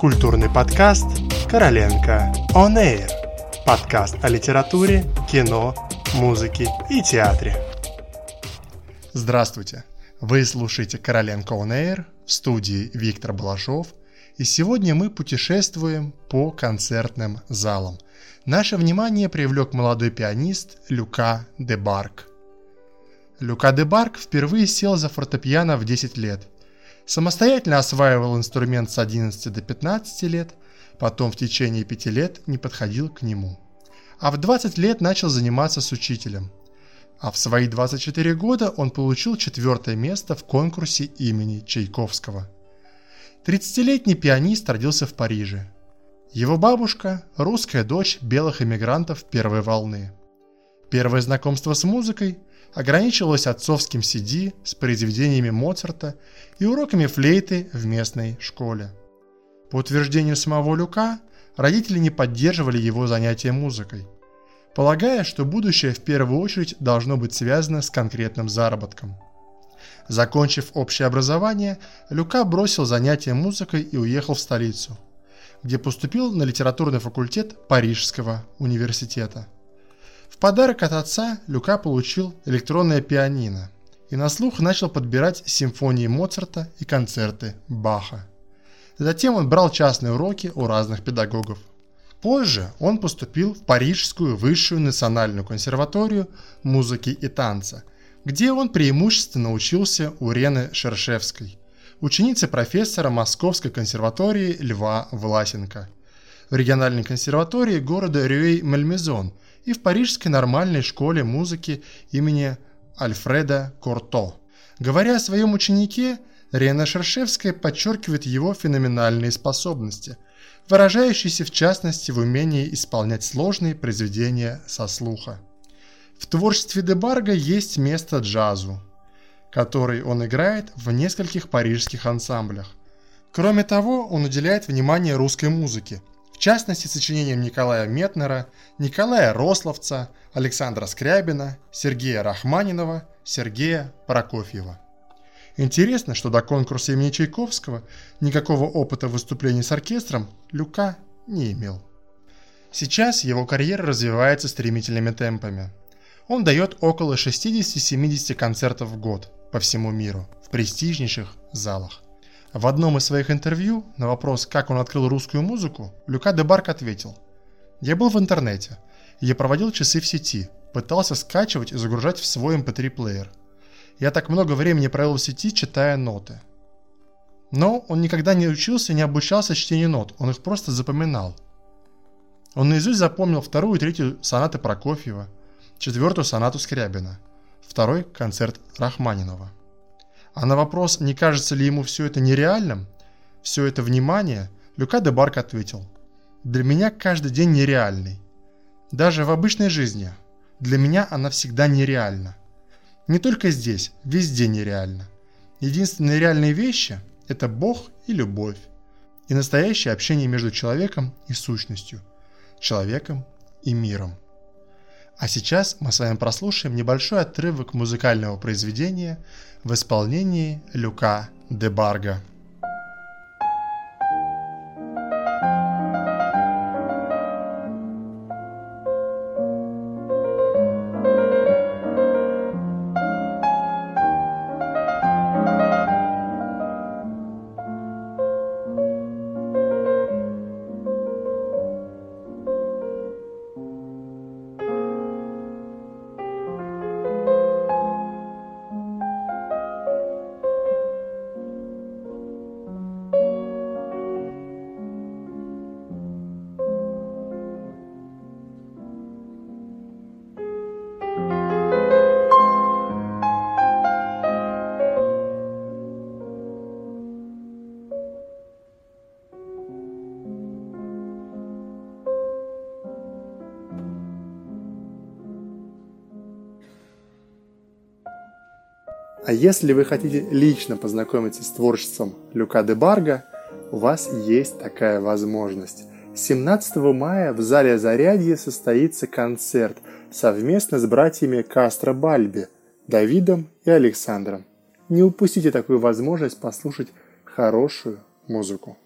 Культурный подкаст «Короленко On Air». Подкаст о литературе, кино, музыке и театре. Здравствуйте! Вы слушаете «Короленко On Air» в студии Виктор Балашов, и сегодня мы путешествуем по концертным залам. Наше внимание привлек молодой пианист Люка де Барк. Люка де Барк впервые сел за фортепиано в 10 лет – Самостоятельно осваивал инструмент с 11 до 15 лет, потом в течение 5 лет не подходил к нему. А в 20 лет начал заниматься с учителем. А в свои 24 года он получил четвертое место в конкурсе имени Чайковского. 30-летний пианист родился в Париже. Его бабушка – русская дочь белых эмигрантов первой волны. Первое знакомство с музыкой ограничивалось отцовским CD с произведениями Моцарта и уроками флейты в местной школе. По утверждению самого Люка, родители не поддерживали его занятия музыкой, полагая, что будущее в первую очередь должно быть связано с конкретным заработком. Закончив общее образование, Люка бросил занятия музыкой и уехал в столицу, где поступил на литературный факультет Парижского университета – подарок от отца Люка получил электронное пианино и на слух начал подбирать симфонии Моцарта и концерты Баха. Затем он брал частные уроки у разных педагогов. Позже он поступил в Парижскую высшую национальную консерваторию музыки и танца, где он преимущественно учился у Рены Шершевской, ученицы профессора Московской консерватории Льва Власенко. В региональной консерватории города Рюэй-Мальмезон – и в Парижской нормальной школе музыки имени Альфреда Корто. Говоря о своем ученике, Рена Шершевская подчеркивает его феноменальные способности, выражающиеся в частности в умении исполнять сложные произведения со слуха. В творчестве Дебарга есть место джазу, который он играет в нескольких парижских ансамблях. Кроме того, он уделяет внимание русской музыке, частности сочинениям Николая Метнера, Николая Рословца, Александра Скрябина, Сергея Рахманинова, Сергея Прокофьева. Интересно, что до конкурса имени Чайковского никакого опыта выступлений с оркестром Люка не имел. Сейчас его карьера развивается стремительными темпами. Он дает около 60-70 концертов в год по всему миру в престижнейших залах. В одном из своих интервью на вопрос, как он открыл русскую музыку, Люка де Барк ответил «Я был в интернете, я проводил часы в сети, пытался скачивать и загружать в свой mp3-плеер. Эм я так много времени провел в сети, читая ноты. Но он никогда не учился и не обучался чтению нот, он их просто запоминал. Он наизусть запомнил вторую и третью сонаты Прокофьева, четвертую сонату Скрябина, второй концерт Рахманинова. А на вопрос, не кажется ли ему все это нереальным, все это внимание, Люка де Барк ответил. Для меня каждый день нереальный. Даже в обычной жизни. Для меня она всегда нереальна. Не только здесь, везде нереально. Единственные реальные вещи – это Бог и любовь. И настоящее общение между человеком и сущностью, человеком и миром. А сейчас мы с вами прослушаем небольшой отрывок музыкального произведения в исполнении Люка де Барга. А если вы хотите лично познакомиться с творчеством Люка де Барга, у вас есть такая возможность. 17 мая в зале Зарядье состоится концерт совместно с братьями Кастро Бальби, Давидом и Александром. Не упустите такую возможность послушать хорошую музыку.